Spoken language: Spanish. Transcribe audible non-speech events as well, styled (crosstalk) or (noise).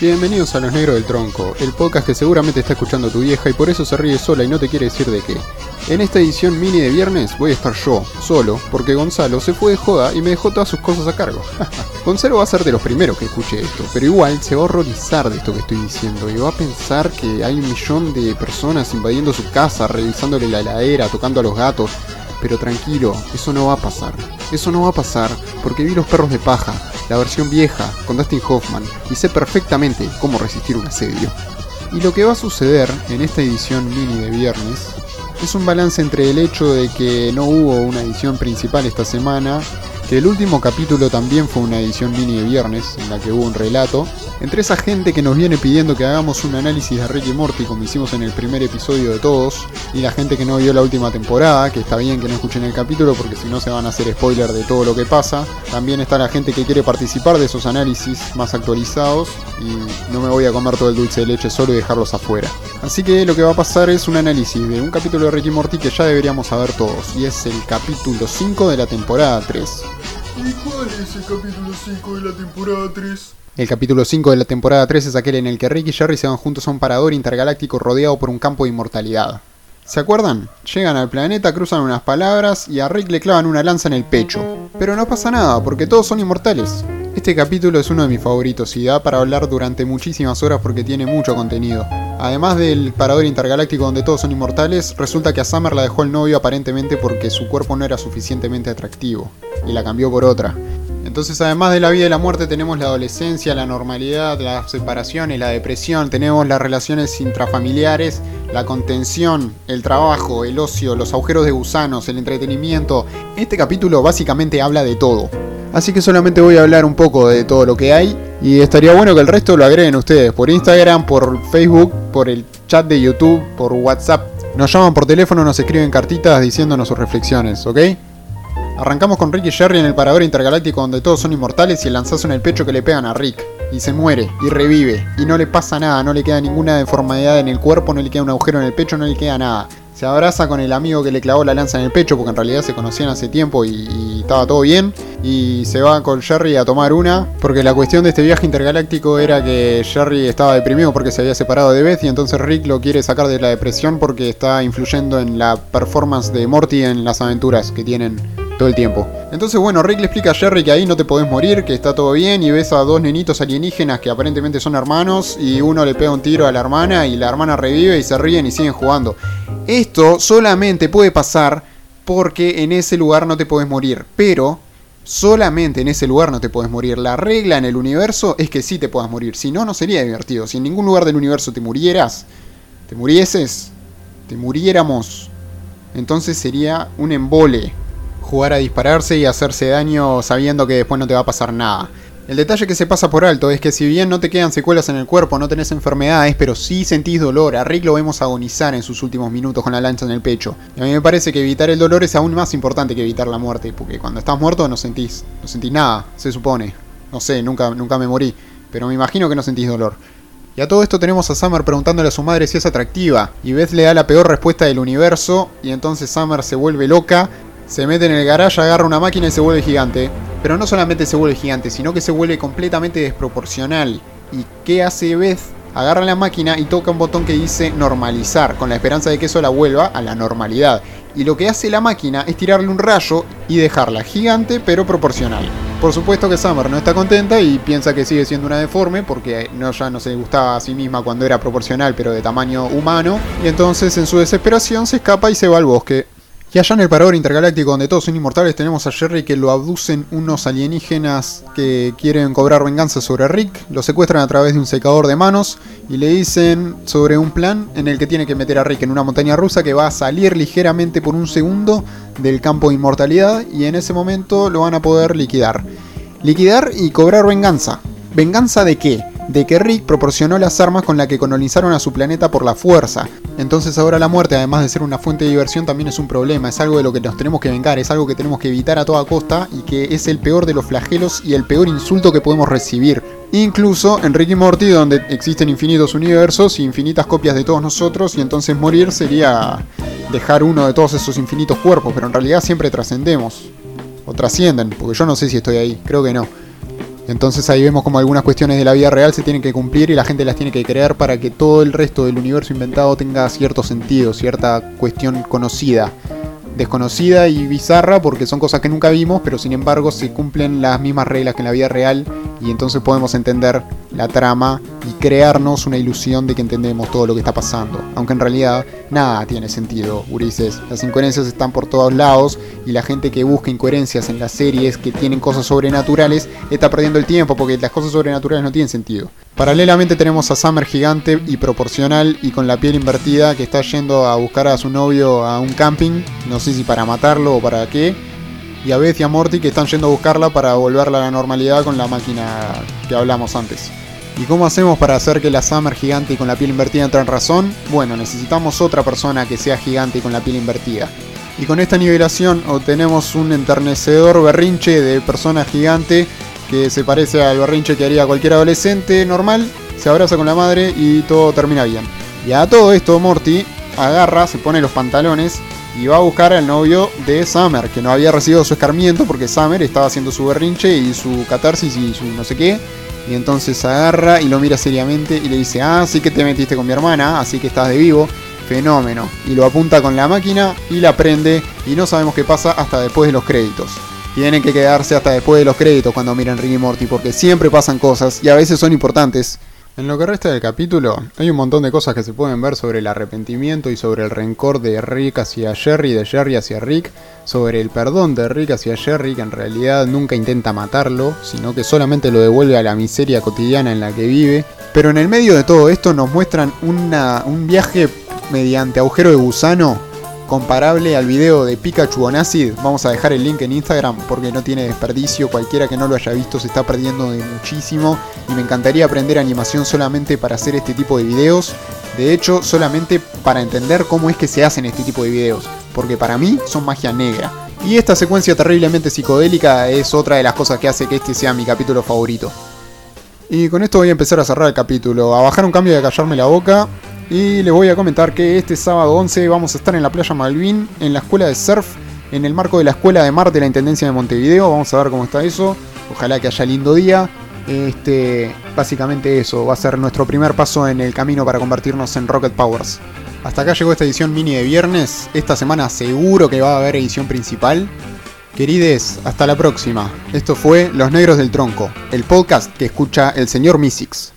Bienvenidos a Los Negros del Tronco, el podcast que seguramente está escuchando tu vieja y por eso se ríe sola y no te quiere decir de qué. En esta edición mini de viernes voy a estar yo, solo, porque Gonzalo se fue de joda y me dejó todas sus cosas a cargo. (laughs) Gonzalo va a ser de los primeros que escuche esto, pero igual se va a horrorizar de esto que estoy diciendo y va a pensar que hay un millón de personas invadiendo su casa, revisándole la heladera, tocando a los gatos. Pero tranquilo, eso no va a pasar. Eso no va a pasar porque vi Los Perros de Paja, la versión vieja, con Dustin Hoffman, y sé perfectamente cómo resistir un asedio. Y lo que va a suceder en esta edición mini de viernes es un balance entre el hecho de que no hubo una edición principal esta semana, que el último capítulo también fue una edición mini de viernes, en la que hubo un relato, entre esa gente que nos viene pidiendo que hagamos un análisis de Rick y Morty como hicimos en el primer episodio de todos, y la gente que no vio la última temporada, que está bien que no escuchen el capítulo porque si no se van a hacer spoiler de todo lo que pasa, también está la gente que quiere participar de esos análisis más actualizados, y no me voy a comer todo el dulce de leche solo y dejarlos afuera. Así que lo que va a pasar es un análisis de un capítulo de Rick y Morty que ya deberíamos saber todos, y es el capítulo 5 de la temporada 3. ¿Y cuál es el capítulo 5 de la temporada 3? El capítulo 5 de la temporada 3 es aquel en el que Rick y Jerry se van juntos a un parador intergaláctico rodeado por un campo de inmortalidad. ¿Se acuerdan? Llegan al planeta, cruzan unas palabras y a Rick le clavan una lanza en el pecho. Pero no pasa nada, porque todos son inmortales. Este capítulo es uno de mis favoritos y da para hablar durante muchísimas horas porque tiene mucho contenido. Además del parador intergaláctico donde todos son inmortales, resulta que a Summer la dejó el novio aparentemente porque su cuerpo no era suficientemente atractivo, y la cambió por otra. Entonces, además de la vida y la muerte, tenemos la adolescencia, la normalidad, las separaciones, la depresión, tenemos las relaciones intrafamiliares, la contención, el trabajo, el ocio, los agujeros de gusanos, el entretenimiento. Este capítulo básicamente habla de todo. Así que solamente voy a hablar un poco de todo lo que hay y estaría bueno que el resto lo agreguen ustedes por Instagram, por Facebook, por el chat de YouTube, por WhatsApp. Nos llaman por teléfono, nos escriben cartitas diciéndonos sus reflexiones, ¿ok? Arrancamos con Rick y Jerry en el parador intergaláctico donde todos son inmortales y el lanzazo en el pecho que le pegan a Rick. Y se muere, y revive, y no le pasa nada, no le queda ninguna deformidad en el cuerpo, no le queda un agujero en el pecho, no le queda nada. Se abraza con el amigo que le clavó la lanza en el pecho, porque en realidad se conocían hace tiempo y, estaba todo bien. Y se va con Jerry a tomar una, porque la cuestión de este viaje intergaláctico era que Jerry estaba deprimido porque se había separado de Beth y entonces Rick lo quiere sacar de la depresión porque está influyendo en la performance de Morty en las aventuras que tienen todo el tiempo. Entonces, bueno, Rick le explica a Jerry que ahí no te podés morir, que está todo bien, y ves a dos nenitos alienígenas que aparentemente son hermanos, y uno le pega un tiro a la hermana, y la hermana revive y se ríen y siguen jugando. Esto solamente puede pasar porque en ese lugar no te podés morir, pero solamente en ese lugar no te podés morir. La regla en el universo es que sí te puedas morir, si no, no sería divertido. Si en ningún lugar del universo te murieras, te murieses, te muriéramos, entonces sería un embole jugar a dispararse y hacerse daño sabiendo que después no te va a pasar nada. El detalle que se pasa por alto es que si bien no te quedan secuelas en el cuerpo, no tenés enfermedades, pero sí sentís dolor. A Rick lo vemos agonizar en sus últimos minutos con la lanza en el pecho. Y a mí me parece que evitar el dolor es aún más importante que evitar la muerte, porque cuando estás muerto no sentís, no sentís nada, se supone. No sé, nunca, nunca me morí, pero me imagino que no sentís dolor. Y a todo esto tenemos a Summer preguntándole a su madre si es atractiva, y Beth le da la peor respuesta del universo, y entonces Summer se vuelve loca se mete en el garage, agarra una máquina y se vuelve gigante. Pero no solamente se vuelve gigante, sino que se vuelve completamente desproporcional. ¿Y qué hace Beth? Agarra la máquina y toca un botón que dice normalizar, con la esperanza de que eso la vuelva a la normalidad. Y lo que hace la máquina es tirarle un rayo y dejarla gigante pero proporcional. Por supuesto que Summer no está contenta y piensa que sigue siendo una deforme porque no, ya no se gustaba a sí misma cuando era proporcional pero de tamaño humano. Y entonces en su desesperación se escapa y se va al bosque. Y allá en el parador intergaláctico donde todos son inmortales tenemos a Jerry que lo abducen unos alienígenas que quieren cobrar venganza sobre Rick, lo secuestran a través de un secador de manos y le dicen sobre un plan en el que tiene que meter a Rick en una montaña rusa que va a salir ligeramente por un segundo del campo de inmortalidad y en ese momento lo van a poder liquidar. Liquidar y cobrar venganza. ¿Venganza de qué? De que Rick proporcionó las armas con las que colonizaron a su planeta por la fuerza. Entonces ahora la muerte, además de ser una fuente de diversión, también es un problema, es algo de lo que nos tenemos que vengar, es algo que tenemos que evitar a toda costa y que es el peor de los flagelos y el peor insulto que podemos recibir. Incluso en Rick y Morty, donde existen infinitos universos y infinitas copias de todos nosotros, y entonces morir sería dejar uno de todos esos infinitos cuerpos, pero en realidad siempre trascendemos. O trascienden, porque yo no sé si estoy ahí, creo que no. Entonces ahí vemos como algunas cuestiones de la vida real se tienen que cumplir y la gente las tiene que creer para que todo el resto del universo inventado tenga cierto sentido, cierta cuestión conocida. Desconocida y bizarra porque son cosas que nunca vimos, pero sin embargo se cumplen las mismas reglas que en la vida real y entonces podemos entender la trama y crearnos una ilusión de que entendemos todo lo que está pasando. Aunque en realidad nada tiene sentido, Ulises. Las incoherencias están por todos lados y la gente que busca incoherencias en las series que tienen cosas sobrenaturales está perdiendo el tiempo porque las cosas sobrenaturales no tienen sentido. Paralelamente tenemos a Summer gigante y proporcional y con la piel invertida que está yendo a buscar a su novio a un camping, no sé si para matarlo o para qué. Y a Beth y a Morty que están yendo a buscarla para volverla a la normalidad con la máquina que hablamos antes. ¿Y cómo hacemos para hacer que la Summer gigante y con la piel invertida entre en razón? Bueno, necesitamos otra persona que sea gigante y con la piel invertida. Y con esta nivelación obtenemos un enternecedor berrinche de persona gigante que se parece al berrinche que haría cualquier adolescente normal, se abraza con la madre y todo termina bien. Y a todo esto Morty agarra, se pone los pantalones y va a buscar al novio de Summer, que no había recibido su escarmiento porque Summer estaba haciendo su berrinche y su catarsis y su no sé qué. Y entonces agarra y lo mira seriamente y le dice, ah, sí que te metiste con mi hermana, así que estás de vivo. Fenómeno. Y lo apunta con la máquina y la prende y no sabemos qué pasa hasta después de los créditos tienen que quedarse hasta después de los créditos cuando miran Ricky Morty, porque siempre pasan cosas y a veces son importantes. En lo que resta del capítulo, hay un montón de cosas que se pueden ver sobre el arrepentimiento y sobre el rencor de Rick hacia Jerry, de Jerry hacia Rick, sobre el perdón de Rick hacia Jerry, que en realidad nunca intenta matarlo, sino que solamente lo devuelve a la miseria cotidiana en la que vive. Pero en el medio de todo esto nos muestran un viaje mediante agujero de gusano comparable al video de Pikachu on Acid. Vamos a dejar el link en Instagram porque no tiene desperdicio. Cualquiera que no lo haya visto se está perdiendo de muchísimo. Y me encantaría aprender animación solamente para hacer este tipo de videos. De hecho, solamente para entender cómo es que se hacen este tipo de videos. Porque para mí son magia negra. Y esta secuencia terriblemente psicodélica es otra de las cosas que hace que este sea mi capítulo favorito. Y con esto voy a empezar a cerrar el capítulo, a bajar un cambio de callarme la boca y les voy a comentar que este sábado 11 vamos a estar en la playa Malvin, en la escuela de surf, en el marco de la escuela de mar de la Intendencia de Montevideo. Vamos a ver cómo está eso. Ojalá que haya lindo día. Este, básicamente eso, va a ser nuestro primer paso en el camino para convertirnos en Rocket Powers. Hasta acá llegó esta edición mini de viernes. Esta semana seguro que va a haber edición principal. Querides, hasta la próxima. Esto fue Los Negros del Tronco, el podcast que escucha el señor Misix.